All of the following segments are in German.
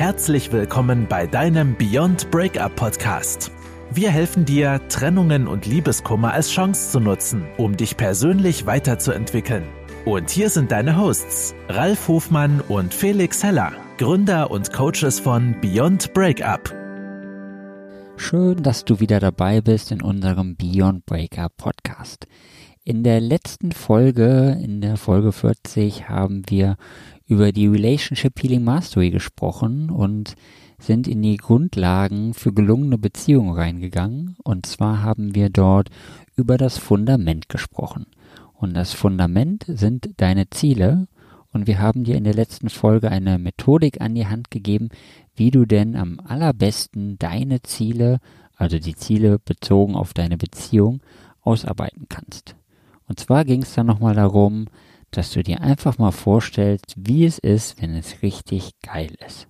Herzlich willkommen bei deinem Beyond Breakup Podcast. Wir helfen dir, Trennungen und Liebeskummer als Chance zu nutzen, um dich persönlich weiterzuentwickeln. Und hier sind deine Hosts, Ralf Hofmann und Felix Heller, Gründer und Coaches von Beyond Breakup. Schön, dass du wieder dabei bist in unserem Beyond Breakup Podcast. In der letzten Folge, in der Folge 40, haben wir über die Relationship Healing Mastery gesprochen und sind in die Grundlagen für gelungene Beziehungen reingegangen. Und zwar haben wir dort über das Fundament gesprochen. Und das Fundament sind deine Ziele. Und wir haben dir in der letzten Folge eine Methodik an die Hand gegeben, wie du denn am allerbesten deine Ziele, also die Ziele bezogen auf deine Beziehung, ausarbeiten kannst. Und zwar ging es dann nochmal darum, dass du dir einfach mal vorstellst, wie es ist, wenn es richtig geil ist.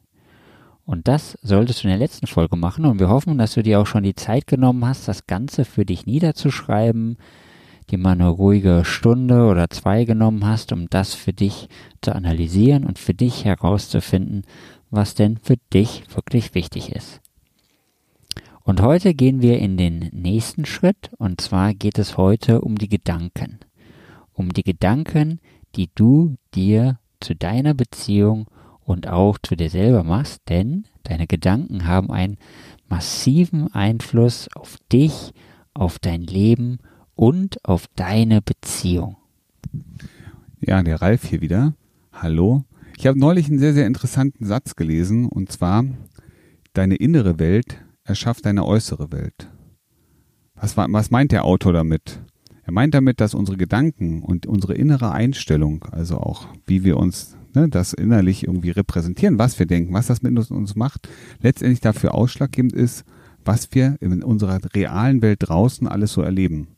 Und das solltest du in der letzten Folge machen und wir hoffen, dass du dir auch schon die Zeit genommen hast, das Ganze für dich niederzuschreiben, dir mal eine ruhige Stunde oder zwei genommen hast, um das für dich zu analysieren und für dich herauszufinden, was denn für dich wirklich wichtig ist. Und heute gehen wir in den nächsten Schritt und zwar geht es heute um die Gedanken um die Gedanken, die du dir zu deiner Beziehung und auch zu dir selber machst, denn deine Gedanken haben einen massiven Einfluss auf dich, auf dein Leben und auf deine Beziehung. Ja, der Ralf hier wieder. Hallo. Ich habe neulich einen sehr, sehr interessanten Satz gelesen und zwar, deine innere Welt erschafft deine äußere Welt. Was, was meint der Autor damit? Er meint damit, dass unsere Gedanken und unsere innere Einstellung, also auch wie wir uns ne, das innerlich irgendwie repräsentieren, was wir denken, was das mit uns, macht, letztendlich dafür ausschlaggebend ist, was wir in unserer realen Welt draußen alles so erleben.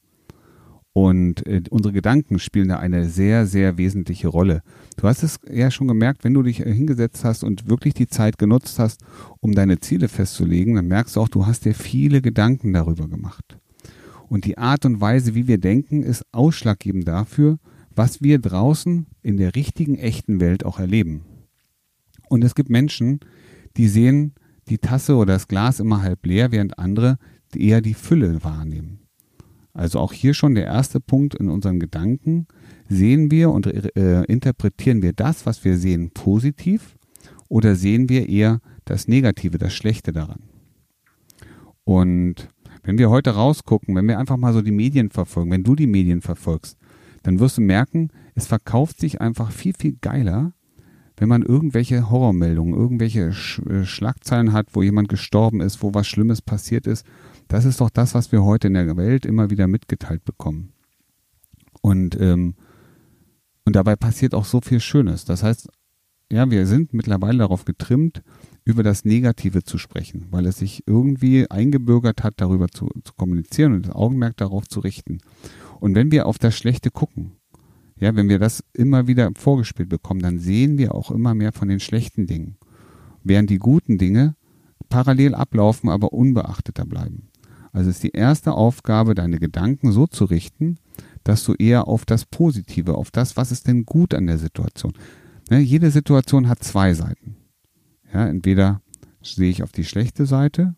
Und äh, unsere Gedanken spielen da eine sehr, sehr wesentliche Rolle. Du hast es ja schon gemerkt, wenn du dich äh, hingesetzt hast und wirklich die Zeit genutzt hast, um deine Ziele festzulegen, dann merkst du auch, du hast dir viele Gedanken darüber gemacht. Und die Art und Weise, wie wir denken, ist ausschlaggebend dafür, was wir draußen in der richtigen, echten Welt auch erleben. Und es gibt Menschen, die sehen die Tasse oder das Glas immer halb leer, während andere eher die Fülle wahrnehmen. Also auch hier schon der erste Punkt in unseren Gedanken. Sehen wir und äh, interpretieren wir das, was wir sehen, positiv oder sehen wir eher das Negative, das Schlechte daran? Und wenn wir heute rausgucken, wenn wir einfach mal so die Medien verfolgen, wenn du die Medien verfolgst, dann wirst du merken, es verkauft sich einfach viel, viel geiler, wenn man irgendwelche Horrormeldungen, irgendwelche Sch äh, Schlagzeilen hat, wo jemand gestorben ist, wo was Schlimmes passiert ist. Das ist doch das, was wir heute in der Welt immer wieder mitgeteilt bekommen. Und, ähm, und dabei passiert auch so viel Schönes. Das heißt, ja, wir sind mittlerweile darauf getrimmt, über das Negative zu sprechen, weil es sich irgendwie eingebürgert hat, darüber zu, zu kommunizieren und das Augenmerk darauf zu richten. Und wenn wir auf das Schlechte gucken, ja, wenn wir das immer wieder vorgespielt bekommen, dann sehen wir auch immer mehr von den schlechten Dingen, während die guten Dinge parallel ablaufen, aber unbeachteter bleiben. Also ist die erste Aufgabe, deine Gedanken so zu richten, dass du eher auf das Positive, auf das, was ist denn gut an der Situation. Ne, jede Situation hat zwei Seiten. Ja, entweder sehe ich auf die schlechte Seite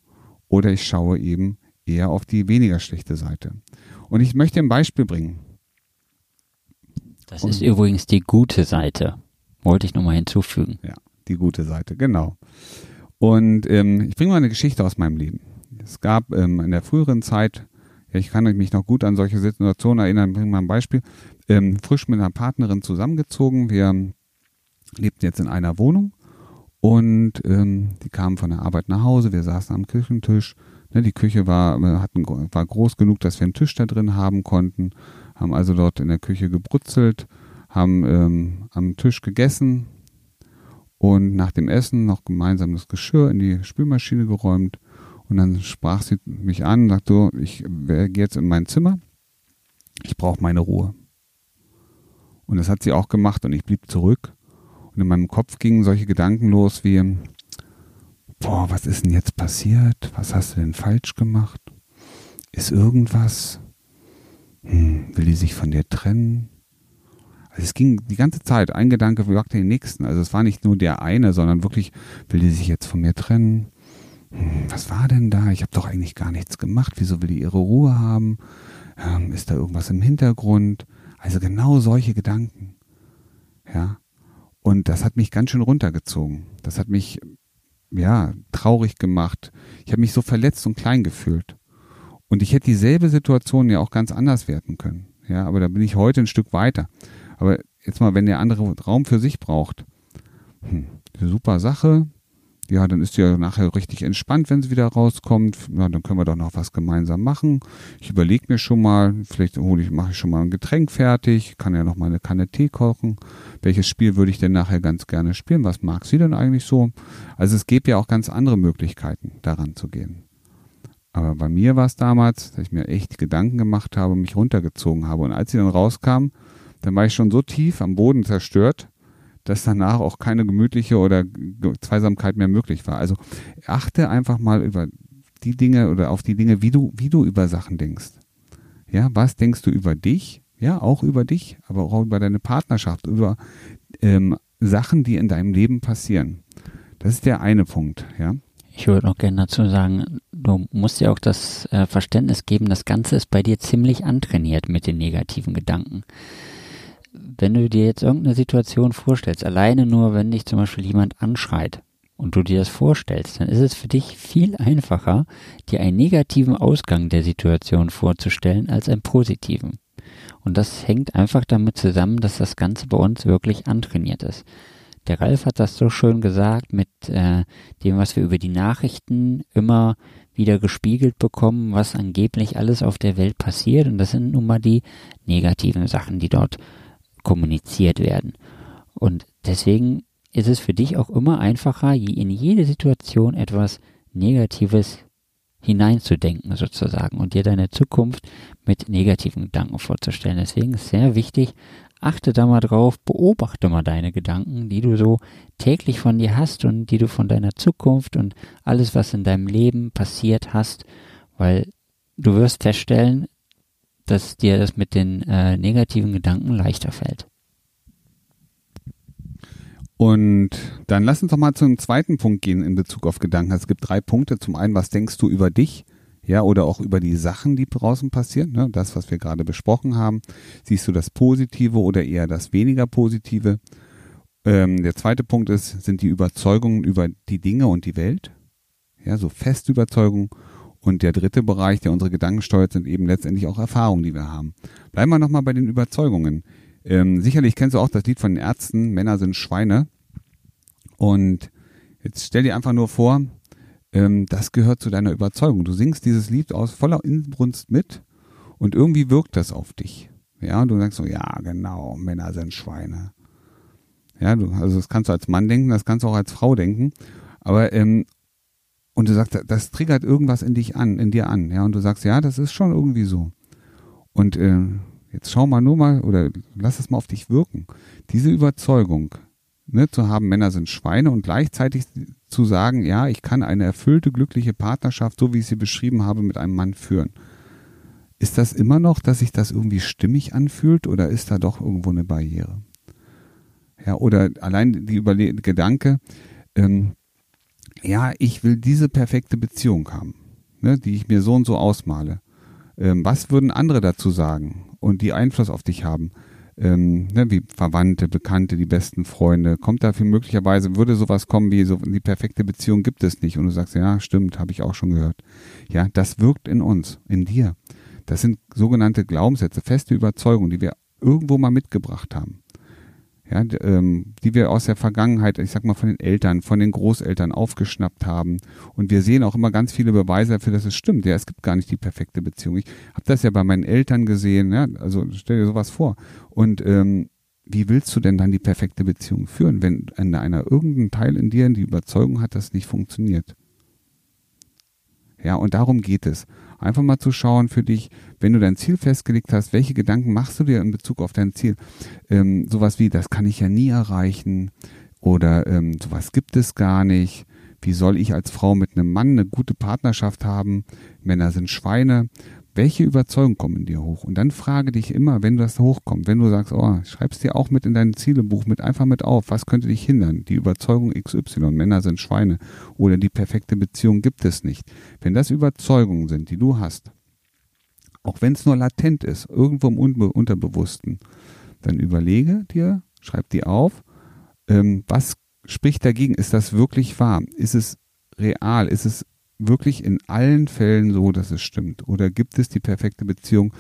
oder ich schaue eben eher auf die weniger schlechte Seite. Und ich möchte ein Beispiel bringen. Das Und, ist übrigens die gute Seite. Wollte ich nochmal hinzufügen. Ja, die gute Seite, genau. Und ähm, ich bringe mal eine Geschichte aus meinem Leben. Es gab ähm, in der früheren Zeit, ja, ich kann mich noch gut an solche Situationen erinnern, bringe mal ein Beispiel, ähm, frisch mit einer Partnerin zusammengezogen. Wir lebten jetzt in einer Wohnung und ähm, die kamen von der Arbeit nach Hause, wir saßen am Küchentisch. Ne, die Küche war, äh, hatten, war groß genug, dass wir einen Tisch da drin haben konnten, haben also dort in der Küche gebrutzelt, haben ähm, am Tisch gegessen und nach dem Essen noch gemeinsam das Geschirr in die Spülmaschine geräumt. Und dann sprach sie mich an und sagte so, ich gehe jetzt in mein Zimmer, ich brauche meine Ruhe. Und das hat sie auch gemacht und ich blieb zurück und in meinem Kopf gingen solche Gedanken los wie, boah, was ist denn jetzt passiert? Was hast du denn falsch gemacht? Ist irgendwas? Hm, will die sich von dir trennen? Also es ging die ganze Zeit, ein Gedanke jagte den nächsten. Also es war nicht nur der eine, sondern wirklich, will die sich jetzt von mir trennen? Hm, was war denn da? Ich habe doch eigentlich gar nichts gemacht. Wieso will die ihre Ruhe haben? Ähm, ist da irgendwas im Hintergrund? Also genau solche Gedanken. Ja. Und das hat mich ganz schön runtergezogen. Das hat mich, ja, traurig gemacht. Ich habe mich so verletzt und klein gefühlt. Und ich hätte dieselbe Situation ja auch ganz anders werten können. Ja, aber da bin ich heute ein Stück weiter. Aber jetzt mal, wenn der andere Raum für sich braucht, hm, super Sache. Ja, dann ist sie ja nachher richtig entspannt, wenn sie wieder rauskommt. Ja, dann können wir doch noch was gemeinsam machen. Ich überlege mir schon mal, vielleicht hole ich, mache ich schon mal ein Getränk fertig, kann ja noch mal eine Kanne Tee kochen. Welches Spiel würde ich denn nachher ganz gerne spielen? Was mag sie denn eigentlich so? Also es gibt ja auch ganz andere Möglichkeiten, daran zu gehen. Aber bei mir war es damals, dass ich mir echt Gedanken gemacht habe, mich runtergezogen habe. Und als sie dann rauskam, dann war ich schon so tief am Boden zerstört, dass danach auch keine gemütliche oder Zweisamkeit mehr möglich war. Also achte einfach mal über die Dinge oder auf die Dinge, wie du, wie du über Sachen denkst. Ja, was denkst du über dich? Ja, auch über dich, aber auch über deine Partnerschaft, über ähm, Sachen, die in deinem Leben passieren. Das ist der eine Punkt, ja. Ich würde auch gerne dazu sagen, du musst dir auch das äh, Verständnis geben, das Ganze ist bei dir ziemlich antrainiert mit den negativen Gedanken wenn du dir jetzt irgendeine Situation vorstellst, alleine nur, wenn dich zum Beispiel jemand anschreit und du dir das vorstellst, dann ist es für dich viel einfacher, dir einen negativen Ausgang der Situation vorzustellen als einen positiven. Und das hängt einfach damit zusammen, dass das Ganze bei uns wirklich antrainiert ist. Der Ralf hat das so schön gesagt mit äh, dem, was wir über die Nachrichten immer wieder gespiegelt bekommen, was angeblich alles auf der Welt passiert. Und das sind nun mal die negativen Sachen, die dort kommuniziert werden. Und deswegen ist es für dich auch immer einfacher, in jede Situation etwas Negatives hineinzudenken sozusagen und dir deine Zukunft mit negativen Gedanken vorzustellen. Deswegen ist sehr wichtig, achte da mal drauf, beobachte mal deine Gedanken, die du so täglich von dir hast und die du von deiner Zukunft und alles, was in deinem Leben passiert hast, weil du wirst feststellen, dass dir das mit den äh, negativen Gedanken leichter fällt. Und dann lass uns doch mal zum zweiten Punkt gehen in Bezug auf Gedanken. Es gibt drei Punkte. Zum einen, was denkst du über dich? Ja, oder auch über die Sachen, die draußen passieren, ne? das, was wir gerade besprochen haben. Siehst du das Positive oder eher das weniger Positive? Ähm, der zweite Punkt ist, sind die Überzeugungen über die Dinge und die Welt? Ja, so feste Überzeugungen. Und der dritte Bereich, der unsere Gedanken steuert, sind eben letztendlich auch Erfahrungen, die wir haben. Bleiben wir nochmal bei den Überzeugungen. Ähm, sicherlich kennst du auch das Lied von den Ärzten, Männer sind Schweine. Und jetzt stell dir einfach nur vor, ähm, das gehört zu deiner Überzeugung. Du singst dieses Lied aus voller Inbrunst mit und irgendwie wirkt das auf dich. Ja, du sagst so, ja, genau, Männer sind Schweine. Ja, du, also das kannst du als Mann denken, das kannst du auch als Frau denken. Aber ähm, und du sagst, das triggert irgendwas in dich an, in dir an, ja, und du sagst, ja, das ist schon irgendwie so. Und äh, jetzt schau mal nur mal oder lass es mal auf dich wirken. Diese Überzeugung, ne, zu haben, Männer sind Schweine und gleichzeitig zu sagen, ja, ich kann eine erfüllte, glückliche Partnerschaft, so wie ich sie beschrieben habe, mit einem Mann führen. Ist das immer noch, dass sich das irgendwie stimmig anfühlt oder ist da doch irgendwo eine Barriere? Ja, oder allein die Überle Gedanke, ähm, ja, ich will diese perfekte Beziehung haben, ne, die ich mir so und so ausmale. Ähm, was würden andere dazu sagen und die Einfluss auf dich haben? Ähm, ne, wie Verwandte, Bekannte, die besten Freunde. Kommt dafür möglicherweise, würde sowas kommen wie so, die perfekte Beziehung gibt es nicht. Und du sagst, ja, stimmt, habe ich auch schon gehört. Ja, das wirkt in uns, in dir. Das sind sogenannte Glaubenssätze, feste Überzeugungen, die wir irgendwo mal mitgebracht haben ja, ähm, die wir aus der Vergangenheit, ich sag mal von den Eltern, von den Großeltern aufgeschnappt haben. Und wir sehen auch immer ganz viele Beweise dafür, dass es stimmt. Ja, es gibt gar nicht die perfekte Beziehung. Ich habe das ja bei meinen Eltern gesehen. Ja, also stell dir sowas vor. Und ähm, wie willst du denn dann die perfekte Beziehung führen, wenn einer, einer irgendein Teil in dir die Überzeugung hat, dass es nicht funktioniert? Ja, und darum geht es. Einfach mal zu schauen für dich, wenn du dein Ziel festgelegt hast, welche Gedanken machst du dir in Bezug auf dein Ziel? Ähm, sowas wie, das kann ich ja nie erreichen oder ähm, sowas gibt es gar nicht. Wie soll ich als Frau mit einem Mann eine gute Partnerschaft haben? Männer sind Schweine. Welche Überzeugung kommen in dir hoch? Und dann frage dich immer, wenn das hochkommt, wenn du sagst, oh, schreibst dir auch mit in dein Zielebuch mit einfach mit auf, was könnte dich hindern? Die Überzeugung XY, Männer sind Schweine oder die perfekte Beziehung gibt es nicht. Wenn das Überzeugungen sind, die du hast, auch wenn es nur latent ist, irgendwo im Unterbewussten, dann überlege dir, schreib die auf, ähm, was spricht dagegen? Ist das wirklich wahr? Ist es real? Ist es wirklich in allen Fällen so, dass es stimmt? Oder gibt es die perfekte Beziehung,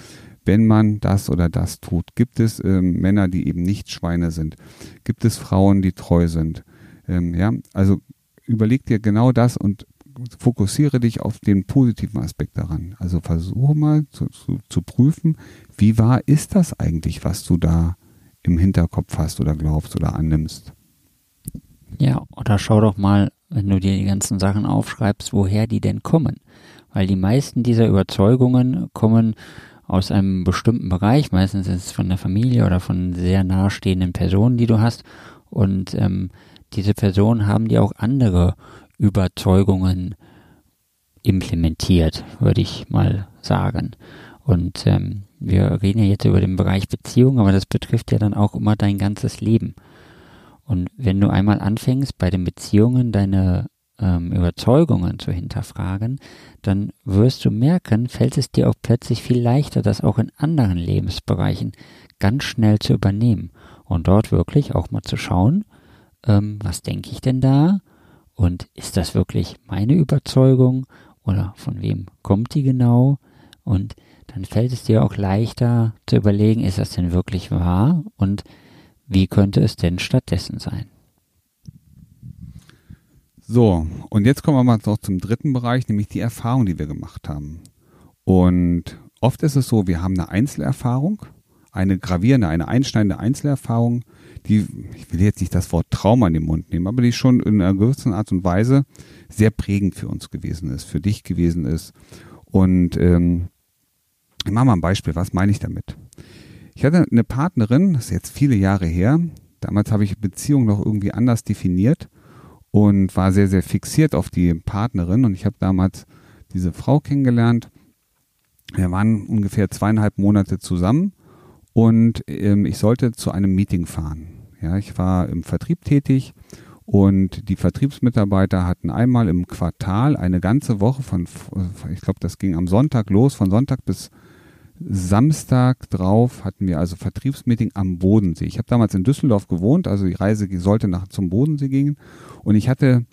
wenn man das oder das tut? Gibt es ähm, Männer, die eben nicht Schweine sind? Gibt es Frauen, die treu sind? Ähm, ja, also überleg dir genau das und fokussiere dich auf den positiven Aspekt daran. Also versuche mal zu, zu, zu prüfen, wie wahr ist das eigentlich, was du da im Hinterkopf hast oder glaubst oder annimmst. Ja, oder schau doch mal, wenn du dir die ganzen Sachen aufschreibst, woher die denn kommen. Weil die meisten dieser Überzeugungen kommen aus einem bestimmten Bereich, meistens ist es von der Familie oder von sehr nahestehenden Personen, die du hast. Und ähm, diese Personen haben dir auch andere Überzeugungen implementiert, würde ich mal sagen. Und ähm, wir reden ja jetzt über den Bereich Beziehung, aber das betrifft ja dann auch immer dein ganzes Leben. Und wenn du einmal anfängst, bei den Beziehungen deine ähm, Überzeugungen zu hinterfragen, dann wirst du merken, fällt es dir auch plötzlich viel leichter, das auch in anderen Lebensbereichen ganz schnell zu übernehmen und dort wirklich auch mal zu schauen, ähm, was denke ich denn da und ist das wirklich meine Überzeugung oder von wem kommt die genau? Und dann fällt es dir auch leichter zu überlegen, ist das denn wirklich wahr? Und wie könnte es denn stattdessen sein? So, und jetzt kommen wir mal noch zum dritten Bereich, nämlich die Erfahrung, die wir gemacht haben. Und oft ist es so, wir haben eine Einzelerfahrung, eine gravierende, eine einschneidende Einzelerfahrung, die, ich will jetzt nicht das Wort Trauma in den Mund nehmen, aber die schon in einer gewissen Art und Weise sehr prägend für uns gewesen ist, für dich gewesen ist. Und ähm, ich mache mal ein Beispiel, was meine ich damit? Ich hatte eine Partnerin, das ist jetzt viele Jahre her. Damals habe ich Beziehung noch irgendwie anders definiert und war sehr, sehr fixiert auf die Partnerin. Und ich habe damals diese Frau kennengelernt. Wir waren ungefähr zweieinhalb Monate zusammen und ähm, ich sollte zu einem Meeting fahren. Ja, ich war im Vertrieb tätig und die Vertriebsmitarbeiter hatten einmal im Quartal eine ganze Woche von, ich glaube, das ging am Sonntag los, von Sonntag bis Samstag drauf hatten wir also Vertriebsmeeting am Bodensee. Ich habe damals in Düsseldorf gewohnt, also die Reise sollte nach zum Bodensee gehen und ich hatte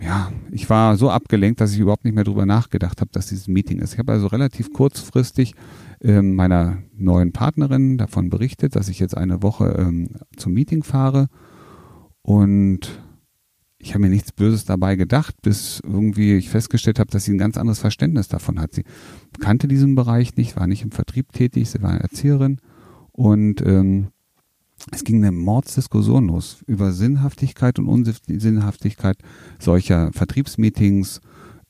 ja, ich war so abgelenkt, dass ich überhaupt nicht mehr drüber nachgedacht habe, dass dieses Meeting ist. Ich habe also relativ kurzfristig ähm, meiner neuen Partnerin davon berichtet, dass ich jetzt eine Woche ähm, zum Meeting fahre und ich habe mir nichts Böses dabei gedacht, bis irgendwie ich festgestellt habe, dass sie ein ganz anderes Verständnis davon hat. Sie kannte diesen Bereich nicht, war nicht im Vertrieb tätig, sie war Erzieherin und ähm, es ging eine Mordsdiskussion los über Sinnhaftigkeit und Unsinnhaftigkeit solcher Vertriebsmeetings.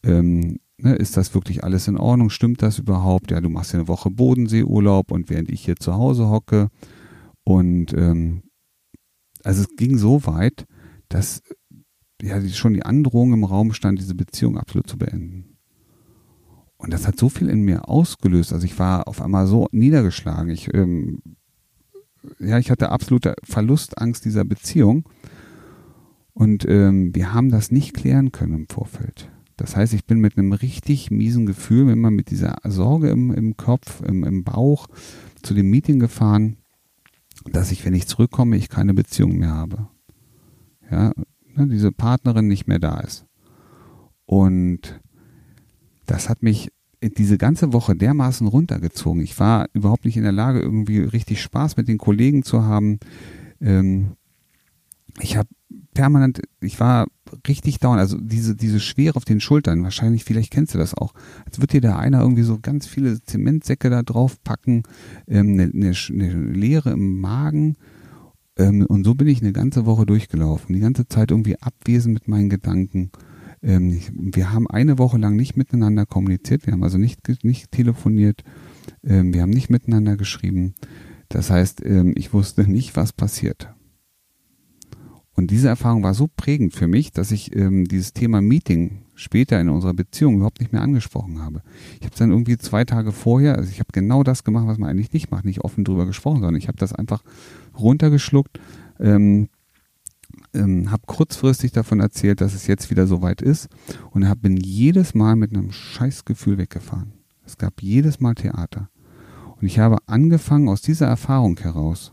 Ähm, ne, ist das wirklich alles in Ordnung? Stimmt das überhaupt? Ja, du machst ja eine Woche Bodenseeurlaub und während ich hier zu Hause hocke. Und ähm, also es ging so weit, dass ja schon die Androhung im Raum stand, diese Beziehung absolut zu beenden. Und das hat so viel in mir ausgelöst. Also ich war auf einmal so niedergeschlagen. Ich, ähm, ja, ich hatte absolute Verlustangst dieser Beziehung. Und ähm, wir haben das nicht klären können im Vorfeld. Das heißt, ich bin mit einem richtig miesen Gefühl, immer mit dieser Sorge im, im Kopf, im, im Bauch zu dem Meeting gefahren, dass ich, wenn ich zurückkomme, ich keine Beziehung mehr habe. Ja, ne, diese Partnerin nicht mehr da ist. Und das hat mich diese ganze Woche dermaßen runtergezogen. Ich war überhaupt nicht in der Lage, irgendwie richtig Spaß mit den Kollegen zu haben. Ähm, ich habe permanent, ich war richtig down, also diese, diese Schwere auf den Schultern, wahrscheinlich, vielleicht kennst du das auch, als würde dir da einer irgendwie so ganz viele Zementsäcke da drauf packen, ähm, eine, eine, eine Leere im Magen, ähm, und so bin ich eine ganze Woche durchgelaufen, die ganze Zeit irgendwie abwesend mit meinen Gedanken. Ähm, ich, wir haben eine Woche lang nicht miteinander kommuniziert, wir haben also nicht, nicht telefoniert, ähm, wir haben nicht miteinander geschrieben. Das heißt, ähm, ich wusste nicht, was passiert. Und diese Erfahrung war so prägend für mich, dass ich ähm, dieses Thema Meeting später in unserer Beziehung überhaupt nicht mehr angesprochen habe. Ich habe dann irgendwie zwei Tage vorher, also ich habe genau das gemacht, was man eigentlich nicht macht, nicht offen drüber gesprochen, sondern ich habe das einfach runtergeschluckt, ähm, ähm, habe kurzfristig davon erzählt, dass es jetzt wieder soweit ist und hab, bin jedes Mal mit einem Scheißgefühl weggefahren. Es gab jedes Mal Theater. Und ich habe angefangen, aus dieser Erfahrung heraus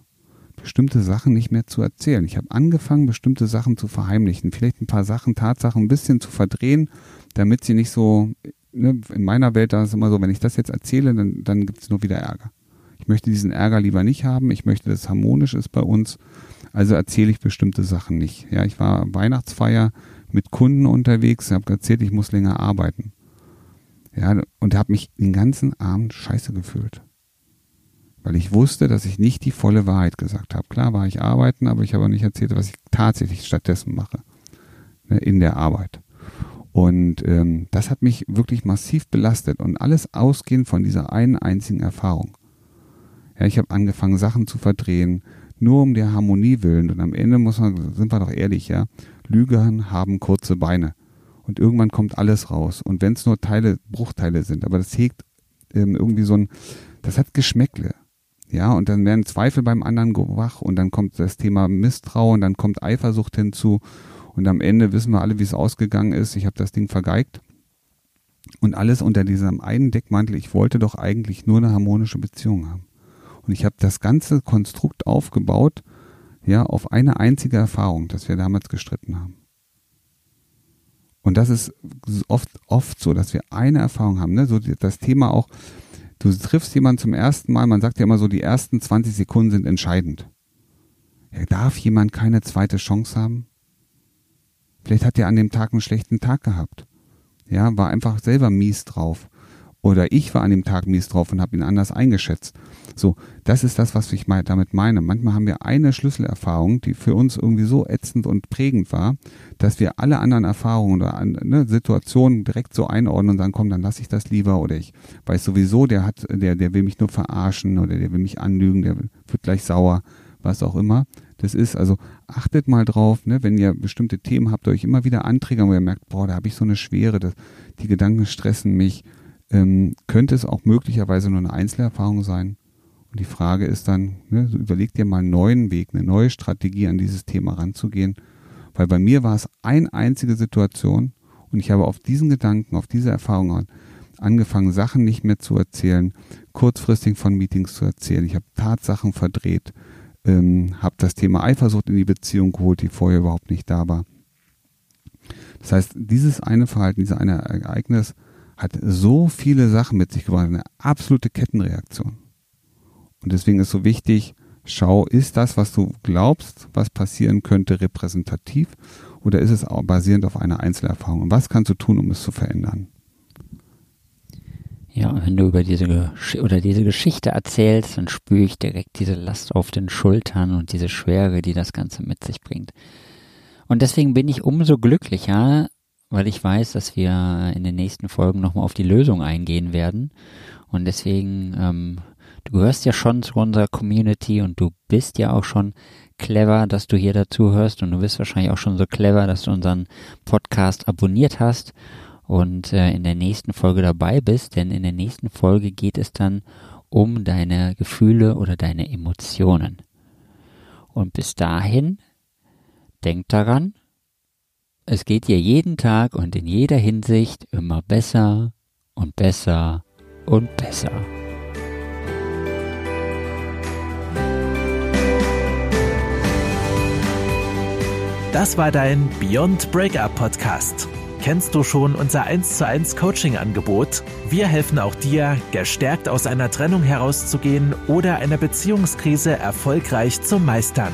bestimmte Sachen nicht mehr zu erzählen. Ich habe angefangen, bestimmte Sachen zu verheimlichen, vielleicht ein paar Sachen, Tatsachen ein bisschen zu verdrehen, damit sie nicht so, ne, in meiner Welt da ist es immer so, wenn ich das jetzt erzähle, dann, dann gibt es nur wieder Ärger. Möchte diesen Ärger lieber nicht haben, ich möchte, dass es harmonisch ist bei uns, also erzähle ich bestimmte Sachen nicht. Ja, ich war Weihnachtsfeier mit Kunden unterwegs, habe erzählt, ich muss länger arbeiten. Ja, und habe mich den ganzen Abend scheiße gefühlt weil ich wusste, dass ich nicht die volle Wahrheit gesagt habe. Klar war ich arbeiten, aber ich habe nicht erzählt, was ich tatsächlich stattdessen mache ne, in der Arbeit. Und ähm, das hat mich wirklich massiv belastet und alles ausgehend von dieser einen einzigen Erfahrung. Ja, ich habe angefangen, Sachen zu verdrehen, nur um der Harmonie willen. Und am Ende muss man, sind wir doch ehrlich, ja, Lügen haben kurze Beine. Und irgendwann kommt alles raus. Und wenn es nur Teile, Bruchteile sind, aber das hegt ähm, irgendwie so ein, das hat Geschmäckle. Ja, und dann werden Zweifel beim anderen wach und dann kommt das Thema Misstrauen, dann kommt Eifersucht hinzu und am Ende wissen wir alle, wie es ausgegangen ist. Ich habe das Ding vergeigt. Und alles unter diesem einen Deckmantel, ich wollte doch eigentlich nur eine harmonische Beziehung haben. Und ich habe das ganze Konstrukt aufgebaut, ja, auf eine einzige Erfahrung, dass wir damals gestritten haben. Und das ist oft, oft so, dass wir eine Erfahrung haben, ne? So das Thema auch, Du triffst jemanden zum ersten Mal, man sagt ja immer so, die ersten 20 Sekunden sind entscheidend. Ja, darf jemand keine zweite Chance haben? Vielleicht hat er an dem Tag einen schlechten Tag gehabt. Ja, war einfach selber mies drauf. Oder ich war an dem Tag mies drauf und habe ihn anders eingeschätzt. So, das ist das, was ich damit meine. Manchmal haben wir eine Schlüsselerfahrung, die für uns irgendwie so ätzend und prägend war, dass wir alle anderen Erfahrungen oder ne, Situationen direkt so einordnen und sagen, komm, dann lasse ich das lieber oder ich weiß sowieso, der hat, der, der will mich nur verarschen oder der will mich anlügen, der wird gleich sauer, was auch immer. Das ist, also achtet mal drauf, ne, wenn ihr bestimmte Themen habt, euch immer wieder anträgern, wo ihr merkt, boah, da habe ich so eine Schwere, das, die Gedanken stressen mich ähm, könnte es auch möglicherweise nur eine Einzelerfahrung sein. Und die Frage ist dann, ne, so überleg dir mal einen neuen Weg, eine neue Strategie an dieses Thema ranzugehen. Weil bei mir war es eine einzige Situation und ich habe auf diesen Gedanken, auf diese Erfahrung angefangen, Sachen nicht mehr zu erzählen, kurzfristig von Meetings zu erzählen. Ich habe Tatsachen verdreht, ähm, habe das Thema Eifersucht in die Beziehung geholt, die vorher überhaupt nicht da war. Das heißt, dieses eine Verhalten, dieses eine Ereignis hat so viele Sachen mit sich gebracht, eine absolute Kettenreaktion. Und deswegen ist so wichtig, schau, ist das, was du glaubst, was passieren könnte, repräsentativ oder ist es auch basierend auf einer Einzelerfahrung? Und was kannst du tun, um es zu verändern? Ja, wenn du über diese oder diese Geschichte erzählst, dann spüre ich direkt diese Last auf den Schultern und diese Schwere, die das Ganze mit sich bringt. Und deswegen bin ich umso glücklicher, weil ich weiß, dass wir in den nächsten Folgen nochmal auf die Lösung eingehen werden. Und deswegen, ähm, du gehörst ja schon zu unserer Community und du bist ja auch schon clever, dass du hier dazu hörst und du bist wahrscheinlich auch schon so clever, dass du unseren Podcast abonniert hast und äh, in der nächsten Folge dabei bist, denn in der nächsten Folge geht es dann um deine Gefühle oder deine Emotionen. Und bis dahin, denk daran, es geht dir jeden Tag und in jeder Hinsicht immer besser und besser und besser. Das war dein Beyond Breakup Podcast. Kennst du schon unser 1 zu 1 Coaching Angebot? Wir helfen auch dir, gestärkt aus einer Trennung herauszugehen oder eine Beziehungskrise erfolgreich zu meistern.